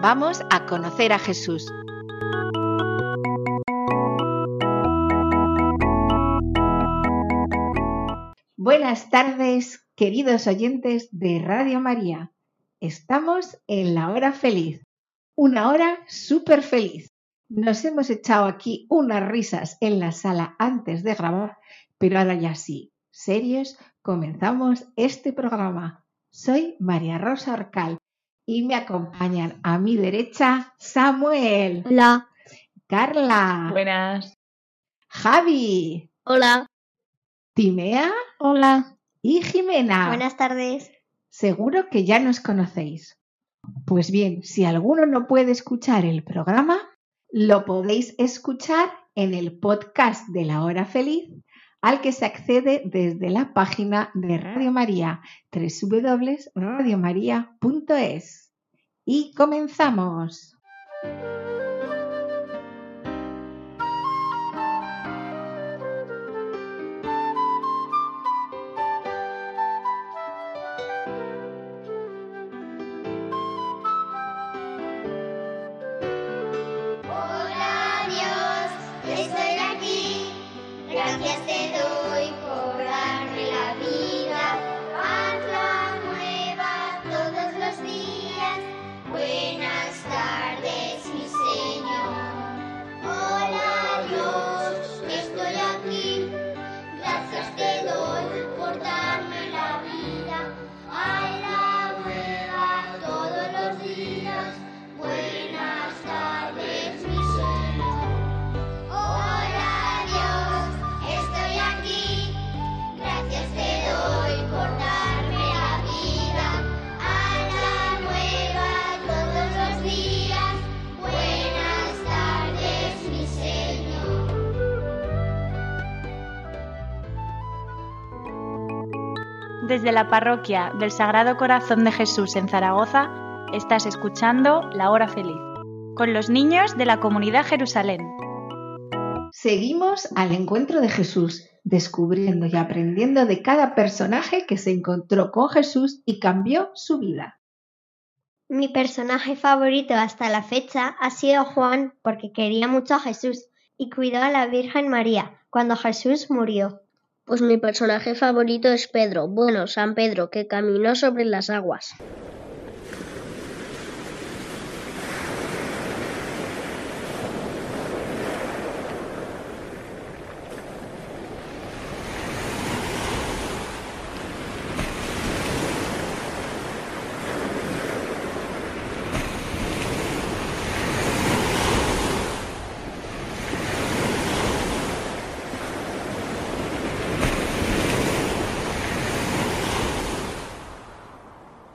vamos a conocer a Jesús. Buenas tardes, queridos oyentes de Radio María. Estamos en la hora feliz, una hora súper feliz. Nos hemos echado aquí unas risas en la sala antes de grabar, pero ahora ya sí, serios, comenzamos este programa. Soy María Rosa Orcal y me acompañan a mi derecha Samuel, Hola. Carla, Buenas. Javi, Hola. Timea Hola. y Jimena. Buenas tardes. Seguro que ya nos conocéis. Pues bien, si alguno no puede escuchar el programa, lo podéis escuchar en el podcast de la hora feliz al que se accede desde la página de Radio María, www.radiomaria.es. Y comenzamos. Desde la parroquia del Sagrado Corazón de Jesús en Zaragoza, estás escuchando La Hora Feliz, con los niños de la comunidad Jerusalén. Seguimos al encuentro de Jesús, descubriendo y aprendiendo de cada personaje que se encontró con Jesús y cambió su vida. Mi personaje favorito hasta la fecha ha sido Juan porque quería mucho a Jesús y cuidó a la Virgen María cuando Jesús murió. Pues mi personaje favorito es Pedro, bueno, San Pedro, que caminó sobre las aguas.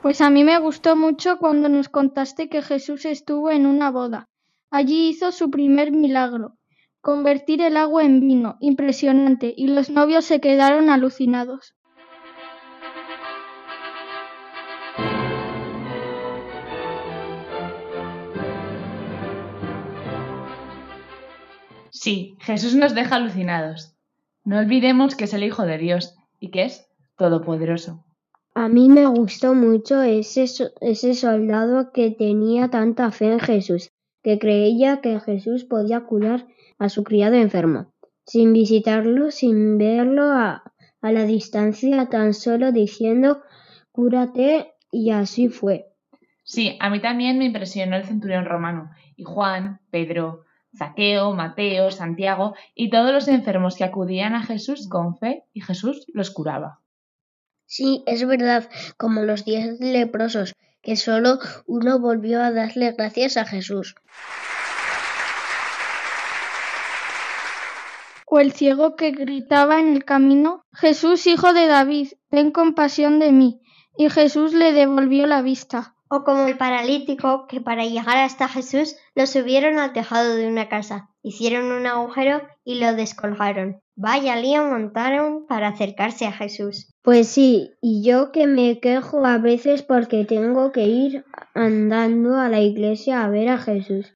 Pues a mí me gustó mucho cuando nos contaste que Jesús estuvo en una boda. Allí hizo su primer milagro, convertir el agua en vino, impresionante, y los novios se quedaron alucinados. Sí, Jesús nos deja alucinados. No olvidemos que es el Hijo de Dios y que es todopoderoso. A mí me gustó mucho ese, so- ese soldado que tenía tanta fe en Jesús, que creía que Jesús podía curar a su criado enfermo, sin visitarlo, sin verlo a, a la distancia, tan solo diciendo cúrate y así fue. Sí, a mí también me impresionó el centurión romano y Juan, Pedro, Zaqueo, Mateo, Santiago y todos los enfermos que acudían a Jesús con fe y Jesús los curaba. Sí, es verdad, como los diez leprosos, que solo uno volvió a darle gracias a Jesús. O el ciego que gritaba en el camino, Jesús, hijo de David, ten compasión de mí. Y Jesús le devolvió la vista. O como el paralítico que para llegar hasta Jesús lo subieron al tejado de una casa, hicieron un agujero y lo descolgaron. Vaya lío montaron para acercarse a Jesús. Pues sí, y yo que me quejo a veces porque tengo que ir andando a la iglesia a ver a Jesús.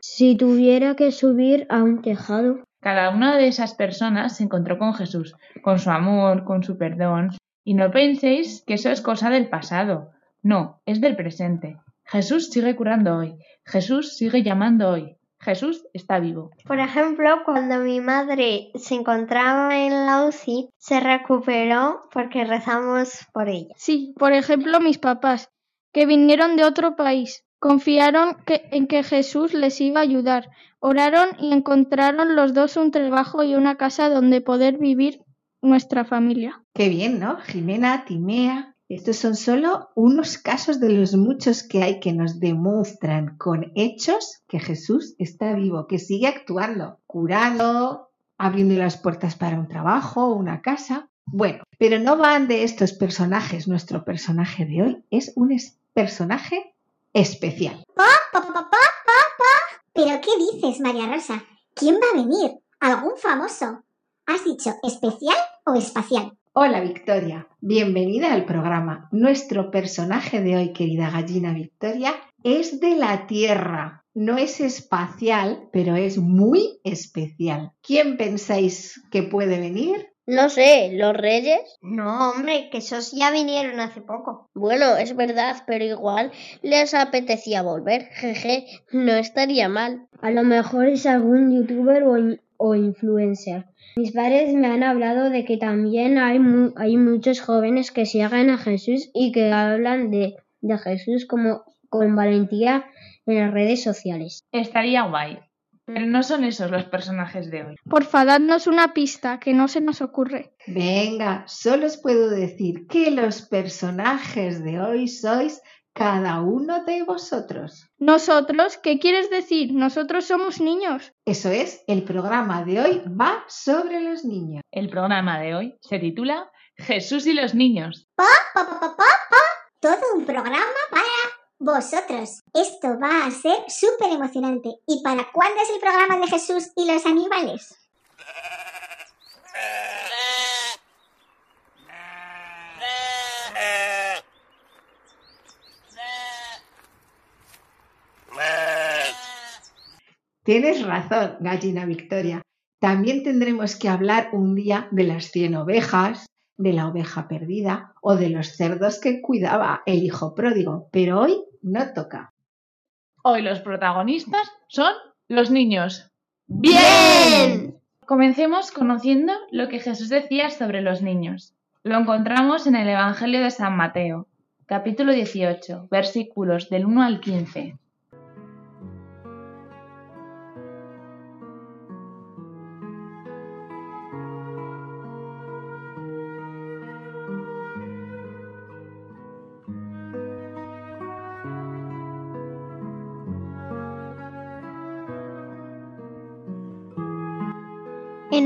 Si tuviera que subir a un tejado. Cada una de esas personas se encontró con Jesús, con su amor, con su perdón. Y no penséis que eso es cosa del pasado. No, es del presente. Jesús sigue curando hoy. Jesús sigue llamando hoy. Jesús está vivo. Por ejemplo, cuando mi madre se encontraba en la UCI, se recuperó porque rezamos por ella. Sí, por ejemplo, mis papás, que vinieron de otro país, confiaron que- en que Jesús les iba a ayudar, oraron y encontraron los dos un trabajo y una casa donde poder vivir nuestra familia. Qué bien, ¿no? Jimena, Timea. Estos son solo unos casos de los muchos que hay que nos demuestran con hechos que Jesús está vivo, que sigue actuando, curando, abriendo las puertas para un trabajo, una casa. Bueno, pero no van de estos personajes. Nuestro personaje de hoy es un personaje especial. Pa, pa, pa. ¿Pero qué dices, María Rosa? ¿Quién va a venir? ¿Algún famoso? ¿Has dicho especial o espacial? Hola Victoria, bienvenida al programa. Nuestro personaje de hoy, querida gallina Victoria, es de la Tierra. No es espacial, pero es muy especial. ¿Quién pensáis que puede venir? No sé, ¿los reyes? No, hombre, que esos ya vinieron hace poco. Bueno, es verdad, pero igual les apetecía volver. Jeje, no estaría mal. A lo mejor es algún youtuber o, o influencer. Mis padres me han hablado de que también hay, mu- hay muchos jóvenes que siguen a Jesús y que hablan de, de Jesús como con valentía en las redes sociales. Estaría guay. Pero no son esos los personajes de hoy. Porfa, dadnos una pista que no se nos ocurre. Venga, solo os puedo decir que los personajes de hoy sois cada uno de vosotros. Nosotros, ¿qué quieres decir? Nosotros somos niños. Eso es, el programa de hoy va sobre los niños. El programa de hoy se titula Jesús y los niños. Pa, pa, pa, pa, pa, pa. Todo un programa para vosotros. Esto va a ser súper emocionante. ¿Y para cuándo es el programa de Jesús y los animales? Tienes razón, gallina Victoria. También tendremos que hablar un día de las 100 ovejas, de la oveja perdida o de los cerdos que cuidaba el hijo pródigo, pero hoy no toca. Hoy los protagonistas son los niños. ¡Bien! Comencemos conociendo lo que Jesús decía sobre los niños. Lo encontramos en el Evangelio de San Mateo, capítulo 18, versículos del 1 al 15.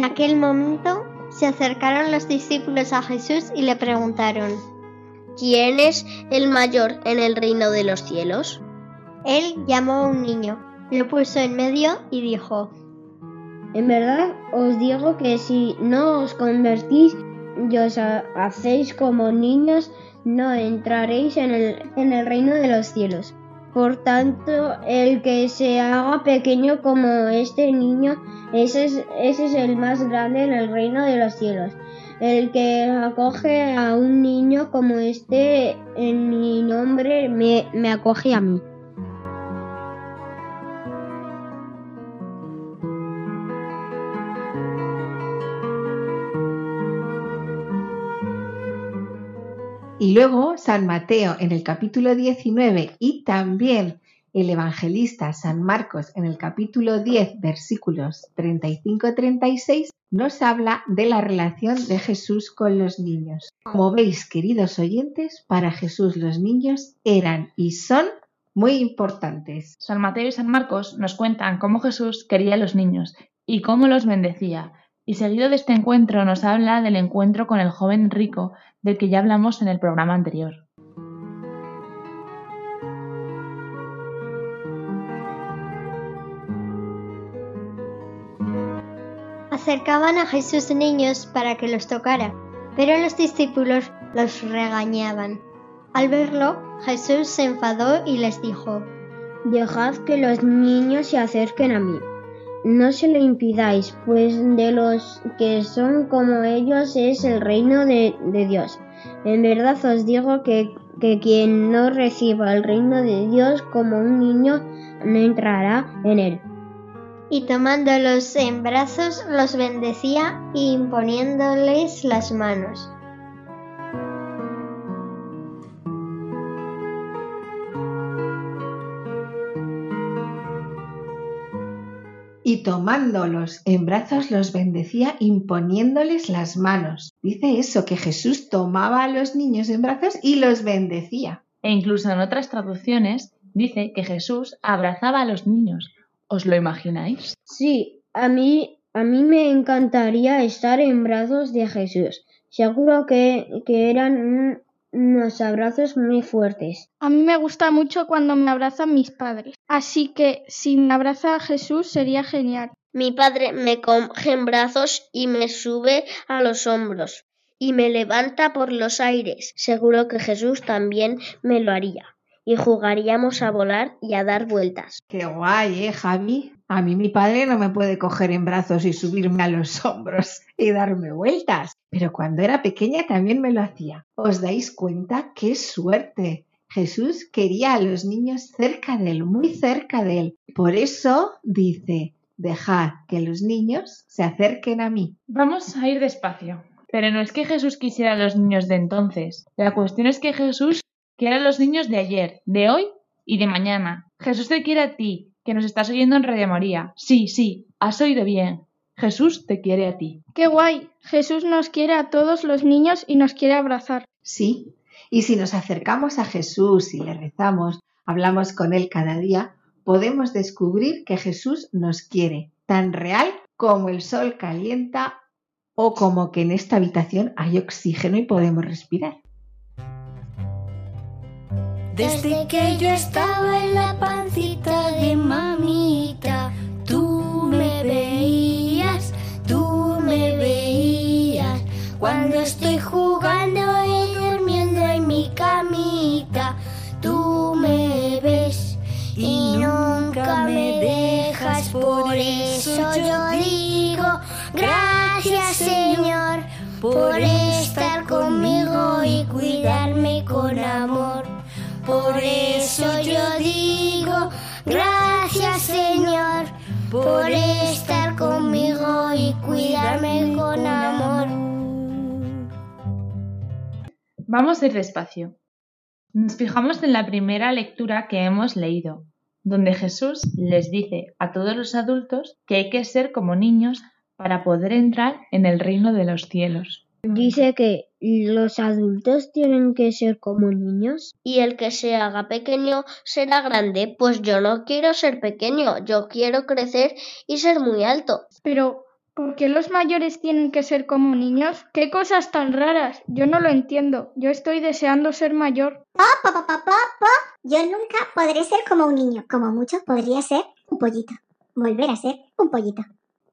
En aquel momento se acercaron los discípulos a Jesús y le preguntaron. ¿Quién es el mayor en el reino de los cielos? Él llamó a un niño, lo puso en medio y dijo, En verdad os digo que si no os convertís y os ha- hacéis como niños, no entraréis en el, en el reino de los cielos. Por tanto, el que se haga pequeño como este niño, ese es, el más grande en el reino de los cielos. El que acoge a un niño como este en mi nombre, me, me acoge a mí. Y luego San Mateo en el capítulo 19 y también el evangelista San Marcos en el capítulo 10 versículos 35-36 nos habla de la relación de Jesús con los niños. Como veis, queridos oyentes, para Jesús los niños eran y son muy importantes. San Mateo y San Marcos nos cuentan cómo Jesús quería a los niños y cómo los bendecía. Y seguido de este encuentro nos habla del encuentro con el joven rico, del que ya hablamos en el programa anterior. Acercaban a Jesús niños para que los tocara, pero los discípulos los regañaban. Al verlo, Jesús se enfadó y les dijo, Dejad que los niños se acerquen a mí no se lo impidáis, pues de los que son como ellos es el reino de, Dios. En verdad os digo que, que quien no reciba el reino de Dios como un niño no entrará en él. y tomándolos en brazos los bendecía y imponiéndoles las manos. Y tomándolos en brazos los bendecía imponiéndoles las manos. Dice eso, que Jesús tomaba a los niños en brazos y los bendecía. E incluso en otras traducciones dice que Jesús abrazaba a los niños. ¿Os lo imagináis? Sí, a mí, a mí me encantaría estar en brazos de Jesús. Seguro que, que eran un- unos abrazos muy fuertes. A mí me gusta mucho cuando me abrazan mis padres. Así que si me abraza a Jesús sería genial. Mi padre me coge en brazos y me sube a los hombros y me levanta por los aires. Seguro que Jesús también me lo haría. Y jugaríamos a volar y a dar vueltas. Qué guay, ¿eh, Javi? A mí mi padre no me puede coger en brazos y subirme a los hombros y darme vueltas. Pero cuando era pequeña también me lo hacía. ¿Os dais cuenta? ¡Qué suerte! Jesús quería a los niños cerca de él, muy cerca de él. Por eso dice, dejad que los niños se acerquen a mí. Vamos a ir despacio. Pero no es que Jesús quisiera a los niños de entonces. La cuestión es que Jesús quiere a los niños de ayer, de hoy y de mañana. Jesús te quiere a ti, que nos estás oyendo en Radio María. Sí, sí, has oído bien. Jesús te quiere a ti. ¡Qué guay! Jesús nos quiere a todos los niños y nos quiere abrazar. Sí, y si nos acercamos a Jesús y le rezamos, hablamos con Él cada día, podemos descubrir que Jesús nos quiere, tan real como el sol calienta o como que en esta habitación hay oxígeno y podemos respirar. Desde que yo estaba en la pancita de mamita, tú me veías, tú me veías. Cuando estoy jugando y durmiendo en mi camita, tú me ves y nunca me dejas. Por eso yo digo, gracias Señor, por estar Por eso yo digo, gracias Señor, por estar conmigo y cuidarme con amor. Vamos a ir despacio. Nos fijamos en la primera lectura que hemos leído, donde Jesús les dice a todos los adultos que hay que ser como niños para poder entrar en el reino de los cielos. Dice que los adultos tienen que ser como niños. Y el que se haga pequeño será grande. Pues yo no quiero ser pequeño, yo quiero crecer y ser muy alto. Pero, ¿por qué los mayores tienen que ser como niños? ¡Qué cosas tan raras! Yo no lo entiendo. Yo estoy deseando ser mayor. Po, po, po, po, po, po. Yo nunca podré ser como un niño. Como mucho podría ser un pollito. Volver a ser un pollito.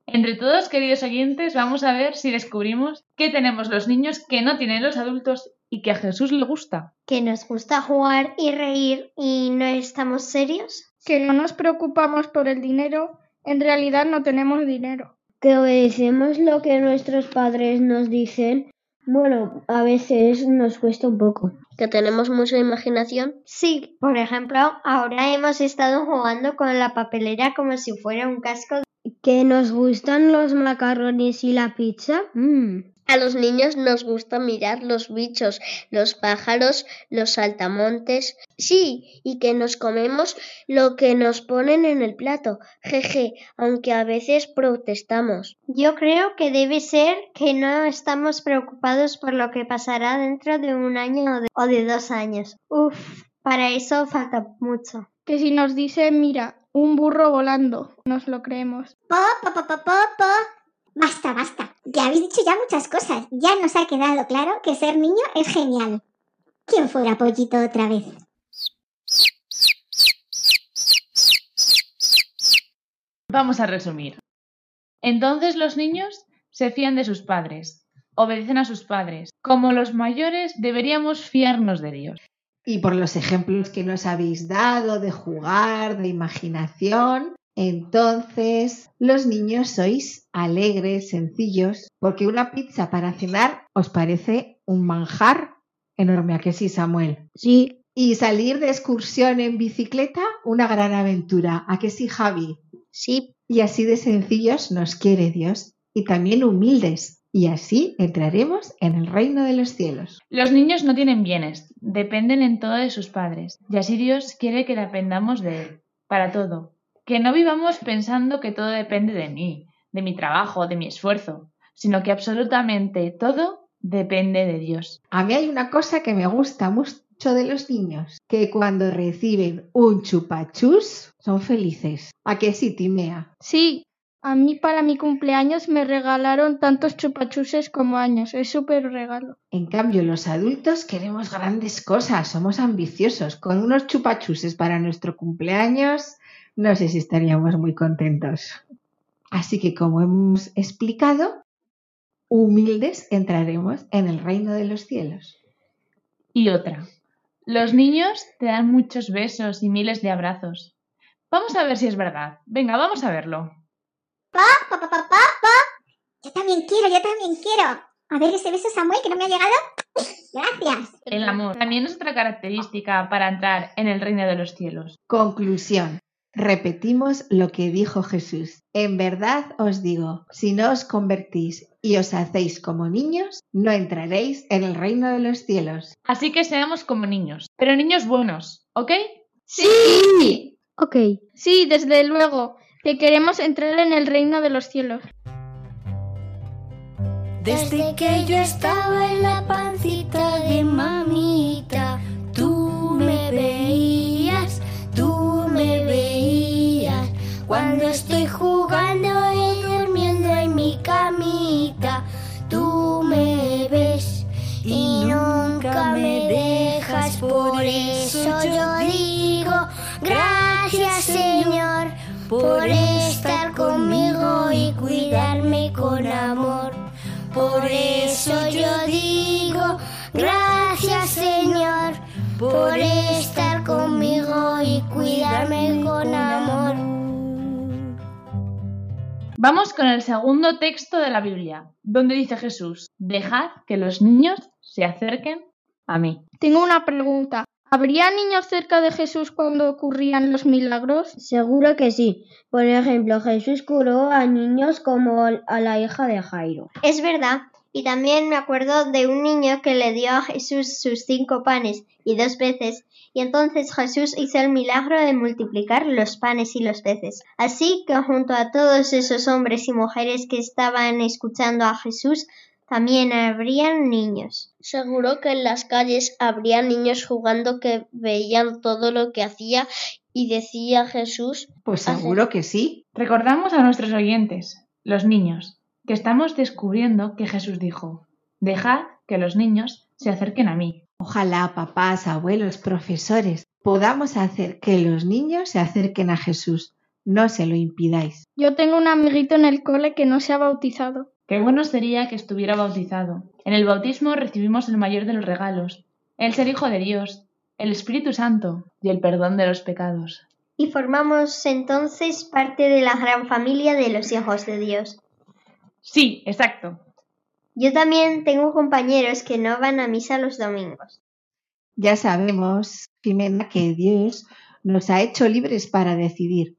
Entre todos, queridos oyentes, vamos a ver si descubrimos qué tenemos los niños que no tienen los adultos y que a Jesús le gusta. Que nos gusta jugar y reír y no estamos serios. Que no nos preocupamos por el dinero. En realidad no tenemos dinero. Que obedecemos lo que nuestros padres nos dicen. Bueno, a veces nos cuesta un poco. Que tenemos mucha imaginación. Sí, por ejemplo, ahora hemos estado jugando con la papelera como si fuera un casco. Que nos gustan los macarrones y la pizza. Mm. A los niños nos gusta mirar los bichos, los pájaros, los saltamontes. Sí, y que nos comemos lo que nos ponen en el plato. Jeje, aunque a veces protestamos. Yo creo que debe ser que no estamos preocupados por lo que pasará dentro de un año o de, o de dos años. Uf, para eso falta mucho. Que si nos dice, mira, un burro volando, nos lo creemos. Po, po, po, po, po, po. Basta, basta. Ya habéis dicho ya muchas cosas. Ya nos ha quedado claro que ser niño es genial. ¿Quién fuera pollito otra vez? Vamos a resumir. Entonces los niños se fían de sus padres, obedecen a sus padres. Como los mayores deberíamos fiarnos de Dios. Y por los ejemplos que nos habéis dado de jugar, de imaginación, entonces los niños sois alegres, sencillos, porque una pizza para cenar os parece un manjar enorme, ¿a que sí, Samuel? Sí, Y salir de excursión en bicicleta, una gran aventura, ¿a que sí, Javi? Sí, Y así de sencillos nos quiere Dios y también humildes. Y así entraremos en el reino de los cielos. Los niños no tienen bienes, dependen en todo de sus padres. Y así Dios quiere que dependamos de Él, para todo. Que no vivamos pensando que todo depende de mí, de mi trabajo, de mi esfuerzo, sino que absolutamente todo depende de Dios. A mí hay una cosa que me gusta mucho de los niños, que cuando reciben un chupachus son felices. ¿A que sí, Timea? Sí, a mí para mi cumpleaños me regalaron tantos chupachuses como años. Es súper regalo. En cambio, los adultos queremos grandes cosas, somos ambiciosos. Con unos chupachuses para nuestro cumpleaños, no sé si estaríamos muy contentos. Así que, como hemos explicado, humildes entraremos en el reino de los cielos. Y otra. Los niños te dan muchos besos y miles de abrazos. Vamos a ver si es verdad. Venga, vamos a verlo. Pa, pa, pa, pa, pa, pa. Yo también quiero, yo también quiero. A ver ese beso, Samuel, que no me ha llegado. Gracias. El amor también es otra característica para entrar en el reino de los cielos. Conclusión. Repetimos lo que dijo Jesús. En verdad os digo, si no os convertís y os hacéis como niños, no entraréis en el reino de los cielos. Así que seamos como niños, pero niños buenos, ¿ok? Sí. ok. Sí, desde luego, que queremos entrar en el reino de los cielos. Desde que yo estaba en la pancita de mamita, tú me veías, tú me veías. Cuando estoy jugando y durmiendo en mi camita, tú me ves y nunca me dejas. Por eso yo digo, gracias Señor, por estar conmigo y cuidarme con amor. Por eso yo digo, gracias Señor, por estar conmigo y cuidarme con amor. Vamos con el segundo texto de la Biblia, donde dice Jesús, dejad que los niños se acerquen a mí. Tengo una pregunta. ¿Habría niños cerca de Jesús cuando ocurrían los milagros? Seguro que sí. Por ejemplo, Jesús curó a niños como a la hija de Jairo. Es verdad. Y también me acuerdo de un niño que le dio a Jesús sus cinco panes y dos peces, y entonces Jesús hizo el milagro de multiplicar los panes y los peces. Así que junto a todos esos hombres y mujeres que estaban escuchando a Jesús, también habrían niños. seguro que en las calles habría niños jugando que veían todo lo que hacía y decía Jesús. Pues seguro que sí. Recordamos a nuestros oyentes, los niños, que estamos descubriendo que Jesús dijo, dejad que los niños se acerquen a mí. Ojalá papás, abuelos, profesores podamos hacer que los niños se acerquen a Jesús. No se lo impidáis. Yo tengo un amiguito en el cole que no se ha bautizado. Qué bueno sería que estuviera bautizado. En el bautismo recibimos el mayor de los regalos, el ser hijo de Dios, el Espíritu Santo y el perdón de los pecados. Y formamos entonces parte de la gran familia de los hijos de Dios. Sí, exacto. Yo también tengo compañeros que no van a misa los domingos. Ya sabemos, Jimena, que Dios nos ha hecho libres para decidir.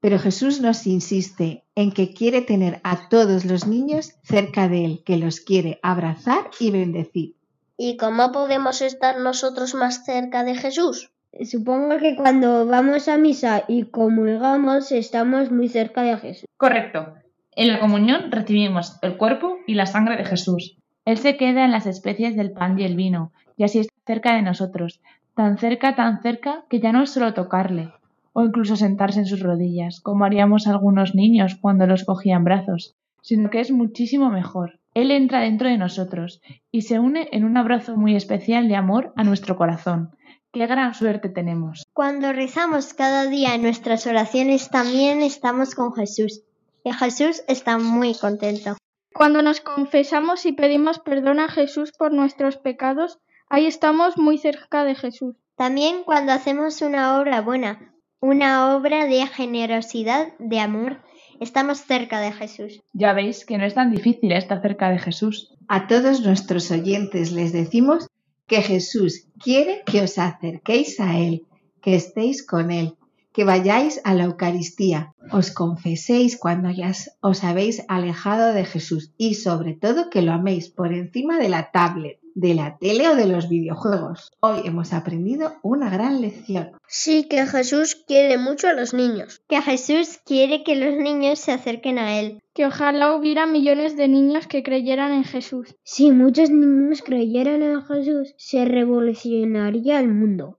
Pero Jesús nos insiste en que quiere tener a todos los niños cerca de Él, que los quiere abrazar y bendecir. ¿Y cómo podemos estar nosotros más cerca de Jesús? Supongo que cuando vamos a misa y comulgamos estamos muy cerca de Jesús. Correcto. En la comunión recibimos el cuerpo y la sangre de Jesús. Él se queda en las especies del pan y el vino, y así está cerca de nosotros, tan cerca, tan cerca, que ya no es solo tocarle, o incluso sentarse en sus rodillas, como haríamos algunos niños cuando los cogían en brazos, sino que es muchísimo mejor. Él entra dentro de nosotros y se une en un abrazo muy especial de amor a nuestro corazón. ¡Qué gran suerte tenemos! Cuando rezamos cada día en nuestras oraciones también estamos con Jesús. Y Jesús está muy contento. Cuando nos confesamos y pedimos perdón a Jesús por nuestros pecados, ahí estamos muy cerca de Jesús. También cuando hacemos una obra buena, una obra de generosidad, de amor, estamos cerca de Jesús. Ya veis que no es tan difícil estar cerca de Jesús. A todos nuestros oyentes les decimos que Jesús quiere que os acerquéis a Él, que estéis con Él, que vayáis a la Eucaristía, os confeséis cuando ya os habéis alejado de Jesús y sobre todo que lo améis por encima de la tablet, de la tele o de los videojuegos. Hoy hemos aprendido una gran lección. Sí, que Jesús quiere mucho a los niños. Que Jesús quiere que los niños se acerquen a Él. Que ojalá hubiera millones de niños que creyeran en Jesús. Si muchos niños creyeran en Jesús, se revolucionaría el mundo.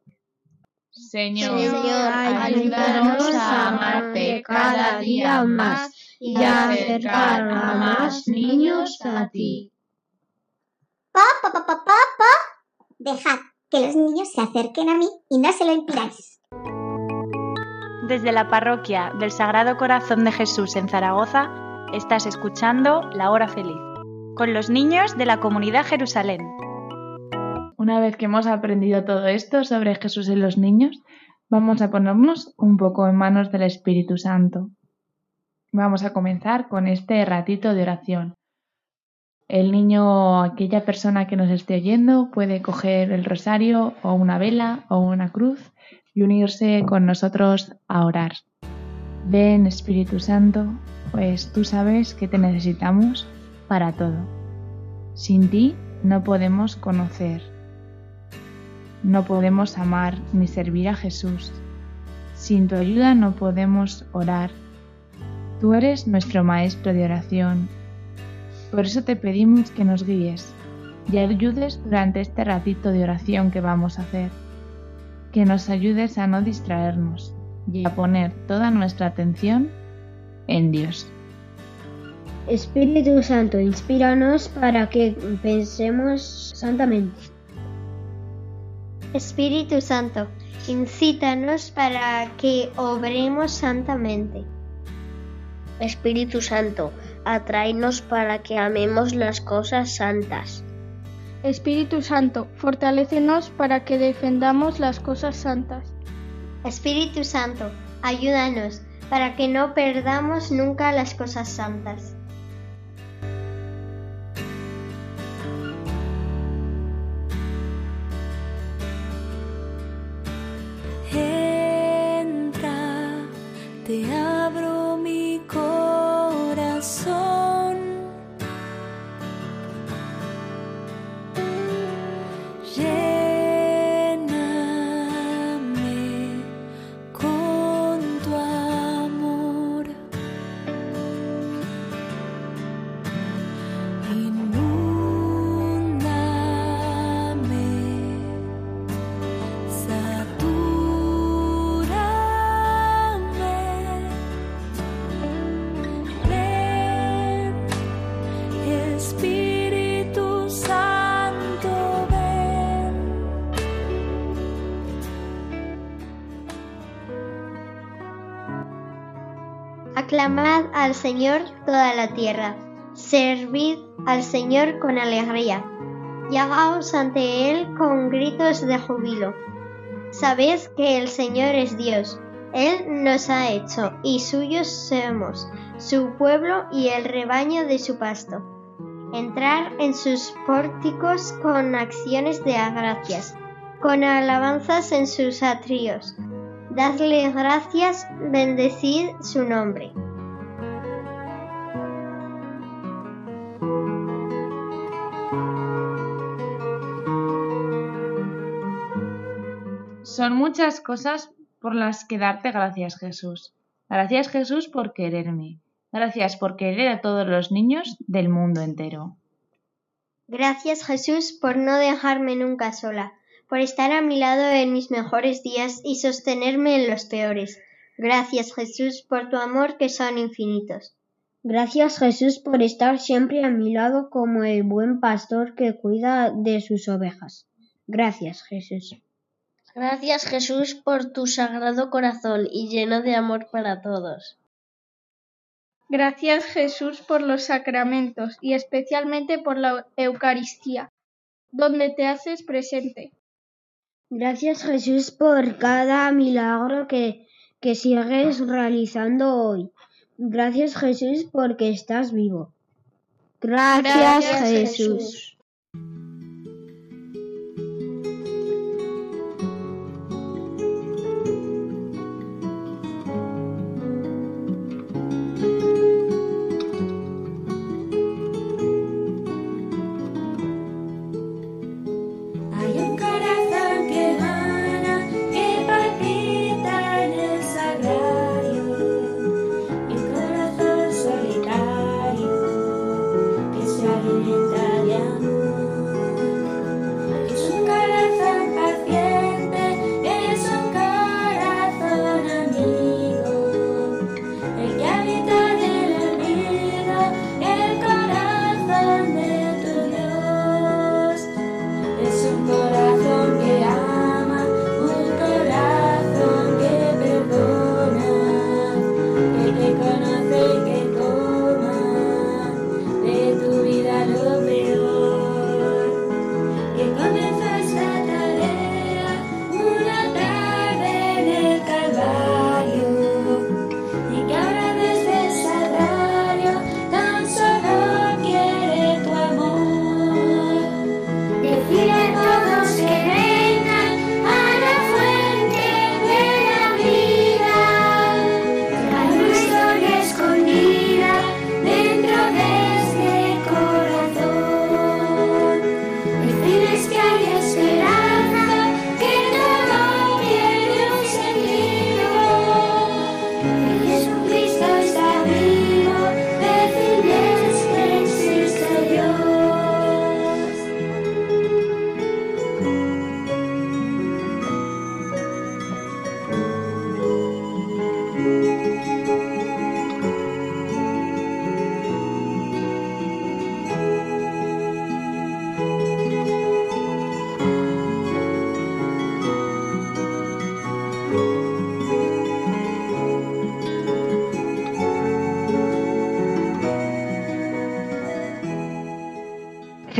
Señor, Señor, ayúdanos a amarte cada día más y a acercar a más niños a ti. Pa, pa, pa, pa, pa, pa. Dejad que los niños se acerquen a mí y no se lo impidáis. Desde la parroquia del Sagrado Corazón de Jesús en Zaragoza, estás escuchando La Hora Feliz, con los niños de la comunidad Jerusalén. Una vez que hemos aprendido todo esto sobre Jesús y los niños, vamos a ponernos un poco en manos del Espíritu Santo. Vamos a comenzar con este ratito de oración. El niño, aquella persona que nos esté oyendo, puede coger el rosario o una vela o una cruz y unirse con nosotros a orar. Ven Espíritu Santo, pues tú sabes que te necesitamos para todo. Sin ti no podemos conocer, no podemos amar ni servir a Jesús. Sin tu ayuda no podemos orar. Tú eres nuestro maestro de oración. Por eso te pedimos que nos guíes y ayudes durante este ratito de oración que vamos a hacer. Que nos ayudes a no distraernos y a poner toda nuestra atención en Dios. Espíritu Santo, inspíranos para que pensemos santamente. Espíritu Santo, incítanos para que obremos santamente. Espíritu Santo, atráenos para que amemos las cosas santas. Espíritu Santo, fortalécenos para que defendamos las cosas santas. Espíritu Santo, ayúdanos para que no perdamos nunca las cosas santas. Aclamad al Señor toda la tierra, servid al Señor con alegría, llegaos ante Él con gritos de júbilo. Sabed que el Señor es Dios, Él nos ha hecho y suyos somos, su pueblo y el rebaño de su pasto. Entrar en sus pórticos con acciones de gracias, con alabanzas en sus atrios. Dadle gracias, bendecid su nombre. Son muchas cosas por las que darte gracias, Jesús. Gracias, Jesús, por quererme. Gracias por querer a todos los niños del mundo entero. Gracias Jesús por no dejarme nunca sola, por estar a mi lado en mis mejores días y sostenerme en los peores. Gracias Jesús por tu amor que son infinitos. Gracias Jesús por estar siempre a mi lado como el buen pastor que cuida de sus ovejas. Gracias Jesús. Gracias Jesús por tu sagrado corazón y lleno de amor para todos. Gracias Jesús por los sacramentos y especialmente por la Eucaristía, donde te haces presente. Gracias Jesús por cada milagro que, que sigues realizando hoy. Gracias Jesús porque estás vivo. Gracias, Gracias, Jesús. Jesús.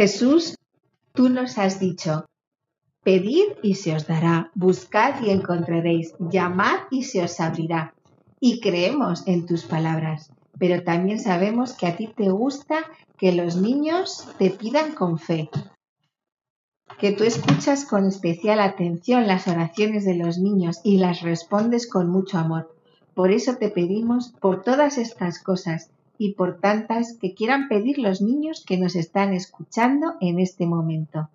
Jesús, tú nos has dicho, pedid y se os dará, buscad y encontraréis, llamad y se os abrirá. Y creemos en tus palabras, pero también sabemos que a ti te gusta que los niños te pidan con fe, que tú escuchas con especial atención las oraciones de los niños y las respondes con mucho amor. Por eso te pedimos por todas estas cosas y por tantas que quieran pedir los niños que nos están escuchando en este momento.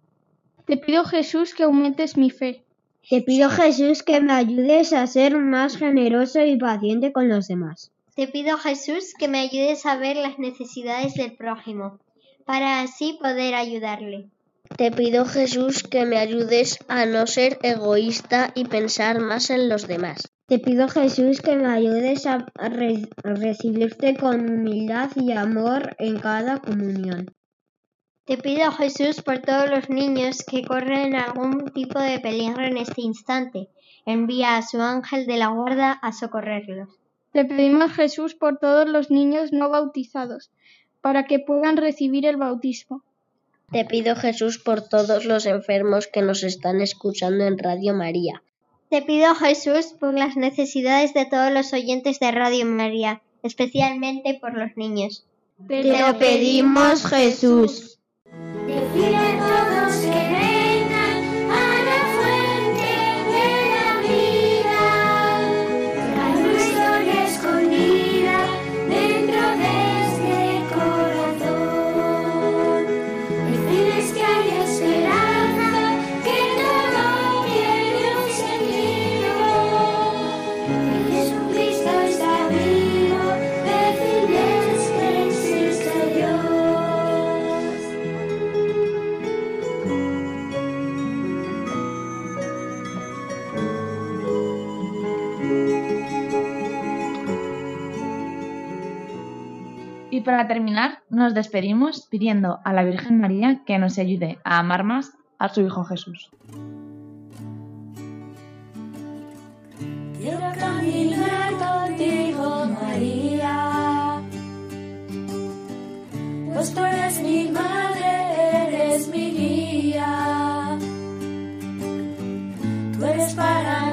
Te pido Jesús que aumentes mi fe. Te pido Jesús que me ayudes a ser más generoso y paciente con los demás. Te pido Jesús que me ayudes a ver las necesidades del prójimo, para así poder ayudarle. Te pido Jesús que me ayudes a no ser egoísta y pensar más en los demás. Te pido Jesús que me ayudes a re- a recibirte con humildad y amor en cada comunión. Te pido Jesús por todos los niños que corren algún tipo de peligro en este instante. Envía a su ángel de la guarda a socorrerlos. Te pedimos Jesús por todos los niños no bautizados, para que puedan recibir el bautismo. Te pido Jesús por todos los enfermos que nos están escuchando en Radio María. Te pido Jesús por las necesidades de todos los oyentes de Radio María, especialmente por los niños. Te lo pedimos Jesús. Todos que Y para terminar, nos despedimos pidiendo a la Virgen María que nos ayude a amar más a su Hijo Jesús. Quiero caminar contigo, María, pues tú eres mi madre, eres mi guía, tú eres para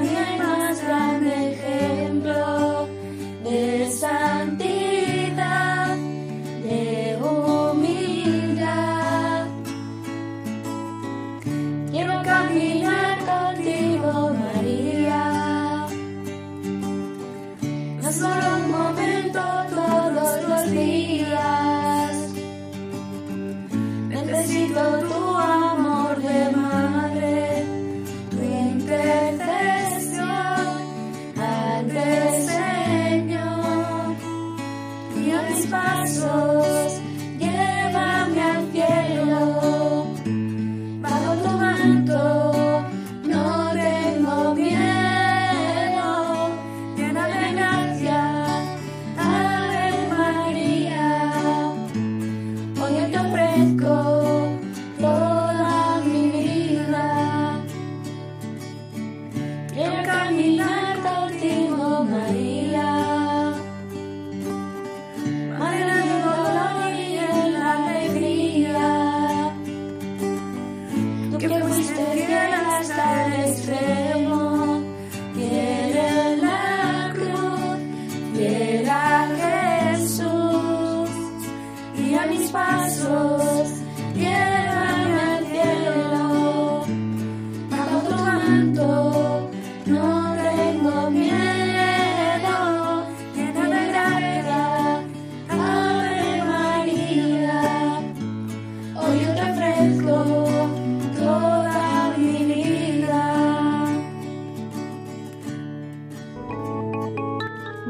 yo te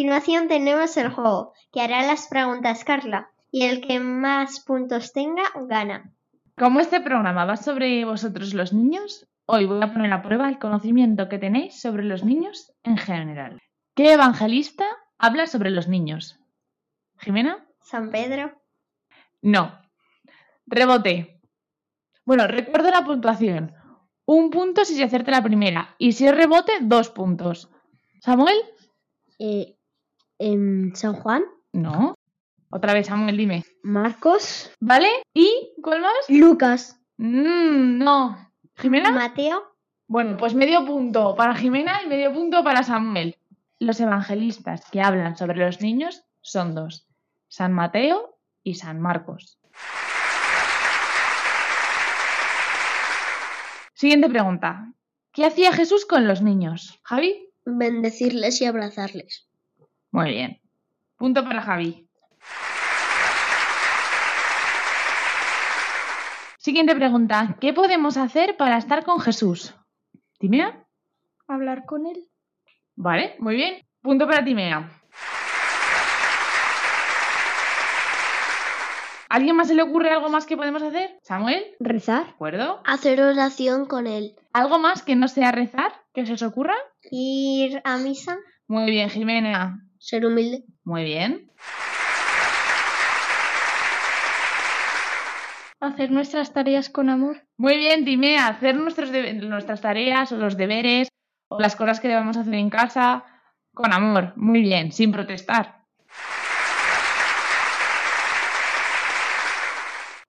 Continuación tenemos el juego, que hará las preguntas Carla, y el que más puntos tenga gana. Como este programa va sobre vosotros los niños, hoy voy a poner a prueba el conocimiento que tenéis sobre los niños en general. ¿Qué evangelista habla sobre los niños? ¿Jimena? San Pedro, No. Rebote. Bueno, recuerdo la puntuación. Un punto si se acerta la primera. Y si es rebote, dos puntos. ¿Samuel? Eh, em, San Juan, No. Otra vez, Samuel, dime. Marcos, ¿Vale? ¿Y cuál más? Lucas, Mm, no. ¿Jimena? Mateo, Bueno, pues medio punto para Jimena y medio punto para Samuel. Los evangelistas que hablan sobre los niños son dos, San Mateo y San Marcos. Siguiente pregunta. ¿Qué hacía Jesús con los niños? ¿Javi? Bendecirles y abrazarles. Muy bien. Punto para Javi. Siguiente pregunta. ¿Qué podemos hacer para estar con Jesús? ¿Timea? Hablar con él. Vale, muy bien. Punto para Timea. ¿Alguien más se le ocurre algo más que podemos hacer? ¿Samuel? rezar, ¿De acuerdo? Hacer oración con él. ¿Algo más que no sea rezar? ¿Que se os ocurra? ir a misa, Muy bien, Jimena. Ser humilde. Muy bien. Hacer nuestras tareas con amor. Muy bien, Timea. Hacer nuestros nuestras tareas o los deberes o las cosas que debemos hacer en casa con amor. Muy bien, sin protestar.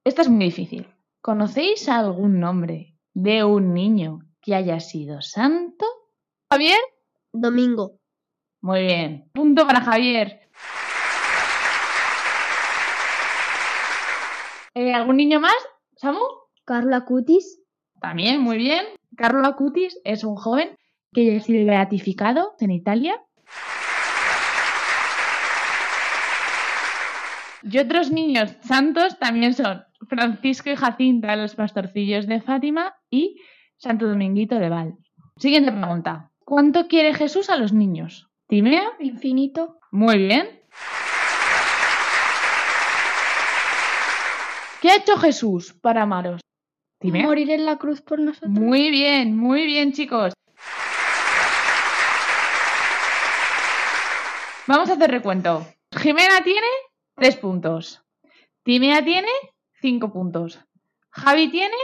Esta es muy difícil. ¿Conocéis algún nombre de un niño que haya sido santo? ¿Javier? Domingo. Muy bien. Punto para Javier. Eh, ¿Algún niño más? ¿Samu? Carlo Acutis, También, muy bien. Carlo Acutis es un joven que ha sido beatificado en Italia. Y otros niños santos también son Francisco y Jacinta, los pastorcillos de Fátima, y Santo Dominguito de Val. Siguiente pregunta. ¿Cuánto quiere Jesús a los niños? ¿Timea? Infinito. Muy bien. ¿Qué ha hecho Jesús para amaros? Timea. Morir en la cruz por nosotros. Muy bien, muy bien, chicos. Vamos a hacer recuento. Jimena tiene tres puntos. Timea tiene cinco puntos. Javi tiene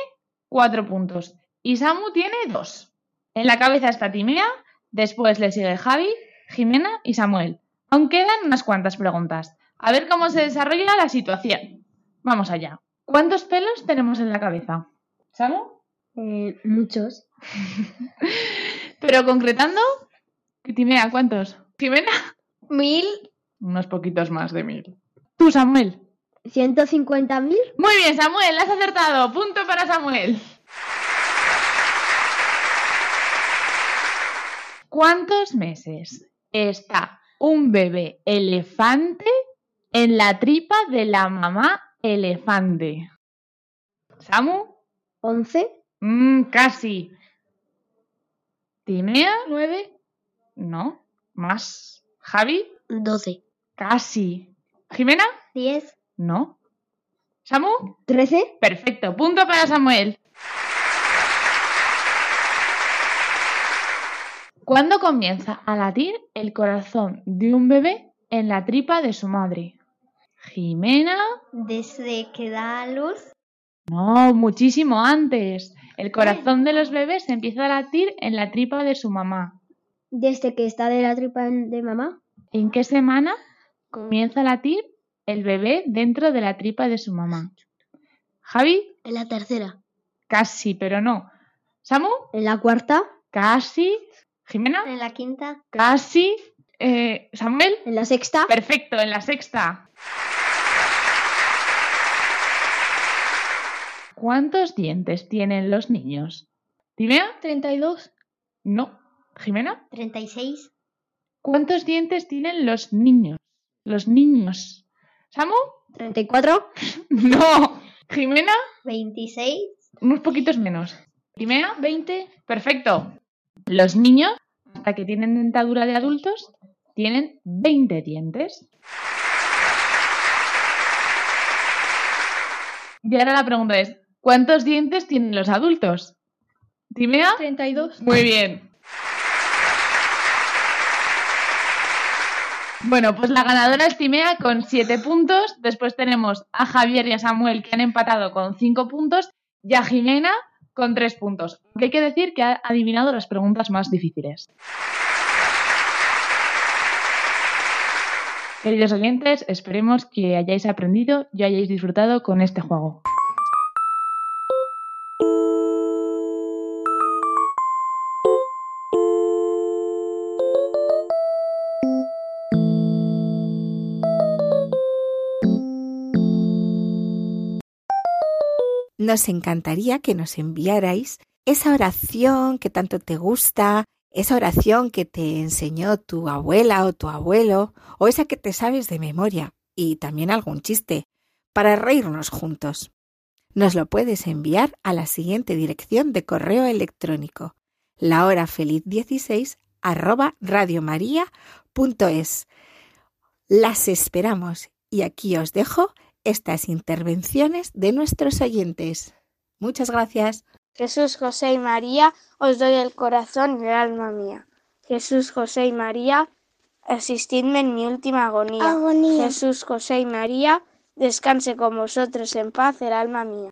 cuatro puntos. Y Samu tiene dos. En la cabeza está Timea, después le sigue Javi, Jimena y Samuel. Aún quedan unas cuantas preguntas. A ver cómo se desarrolla la situación. Vamos allá. ¿Cuántos pelos tenemos en la cabeza? ¿Samu? eh, muchos, Pero concretando, Timea, ¿cuántos? ¿Jimena? Mil. Unos poquitos más de mil. ¿Tú, Samuel? ¿150.000? Muy bien, Samuel, has acertado. Punto para Samuel. ¿Cuántos meses está un bebé elefante en la tripa de la mamá elefante? ¿Samu? ¿11? Mm, casi. ¿Timea? Nueve. No. ¿Más? ¿Javi? 12. Casi. ¿Jimena? 10. No. ¿Samu? ¿13? Perfecto. Punto para Samuel. ¿Cuándo comienza a latir el corazón de un bebé en la tripa de su madre? Jimena. Desde que da a luz. No, muchísimo antes. El corazón de los bebés empieza a latir en la tripa de su mamá. ¿Desde que está de la tripa de mamá? ¿En qué semana comienza a latir el bebé dentro de la tripa de su mamá? Javi, En la tercera. casi, pero no. Samu, ¿En la cuarta? casi. Jimena, En la quinta. casi. Eh, Samuel, ¿En la sexta? perfecto, en la sexta. ¿Cuántos dientes tienen los niños? ¿Timea? Treinta y dos. No. ¿Jimena? 36. ¿Cuántos dientes tienen los niños? Los niños. ¿Samu? ¿34? No. ¿Jimena? 26. Unos poquitos menos. ¿Timea? Veinte. Perfecto. Los niños, hasta que tienen dentadura de adultos, tienen 20 dientes. Y ahora la pregunta es, ¿cuántos dientes tienen los adultos? ¿Timea? Treinta y dos. Muy bien. Bueno, pues la ganadora es Timea con 7 puntos. Después tenemos a Javier y a Samuel que han empatado con 5 puntos y a Jimena con 3 puntos. Aunque hay que decir que ha adivinado las preguntas más difíciles. Queridos oyentes, esperemos que hayáis aprendido y hayáis disfrutado con este juego. Nos encantaría que nos enviarais esa oración que tanto te gusta, esa oración que te enseñó tu abuela o tu abuelo, o esa que te sabes de memoria, y también algún chiste, para reírnos juntos. Nos lo puedes enviar a la siguiente dirección de correo electrónico, lahorafeliz16 arroba. Las esperamos y aquí os dejo estas intervenciones de nuestros oyentes. Muchas gracias. Jesús, José y María, os doy el corazón y el alma mía. Jesús, José y María, asistidme en mi última agonía. Agonía. Jesús, José y María, descanse con vosotros en paz el alma mía.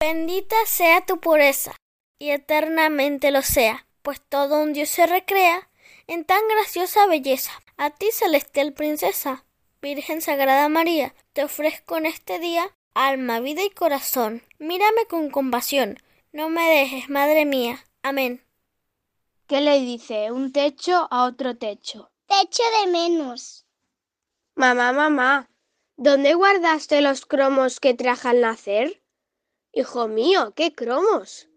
Bendita sea tu pureza, y eternamente lo sea, pues todo un Dios se recrea en tan graciosa belleza. A ti, celestial princesa, Virgen Sagrada María, te ofrezco en este día alma, vida y corazón. Mírame con compasión, no me dejes, Madre mía. Amén. ¿Qué le dice un techo a otro techo? Techo de menos. Mamá, mamá, ¿dónde guardaste los cromos que traje al nacer? Hijo mío, ¿qué cromos?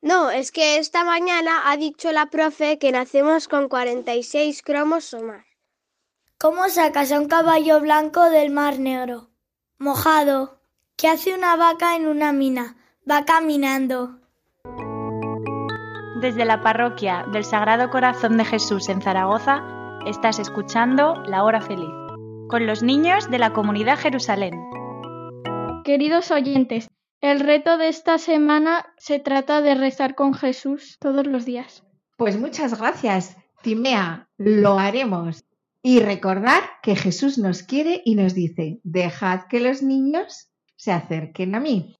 No, es que esta mañana ha dicho la profe que nacemos con 46 cromos o más. ¿Cómo sacas a un caballo blanco del mar negro? Mojado. ¿Qué hace una vaca en una mina? Va caminando. Desde la parroquia del Sagrado Corazón de Jesús en Zaragoza, estás escuchando La Hora Feliz, con los niños de la comunidad Jerusalén. Queridos oyentes, el reto de esta semana se trata de rezar con Jesús todos los días. Pues muchas gracias, Timea. Lo haremos. Y recordar que Jesús nos quiere y nos dice, dejad que los niños se acerquen a mí.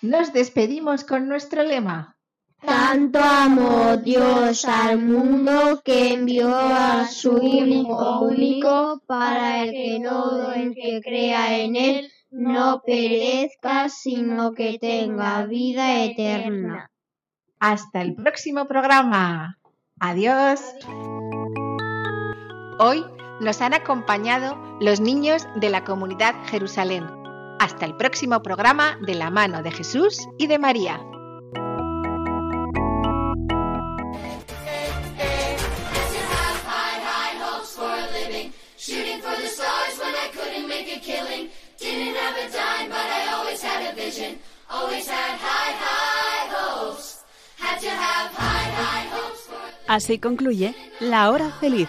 Nos despedimos con nuestro lema. Tanto amó Dios al mundo que envió a su Hijo único para que todo el que crea en él no perezca, sino que tenga vida eterna. Hasta el próximo programa. Adiós. Hoy nos han acompañado los niños de la comunidad Jerusalén. Hasta el próximo programa de la mano de Jesús y de María. Así concluye La Hora Feliz,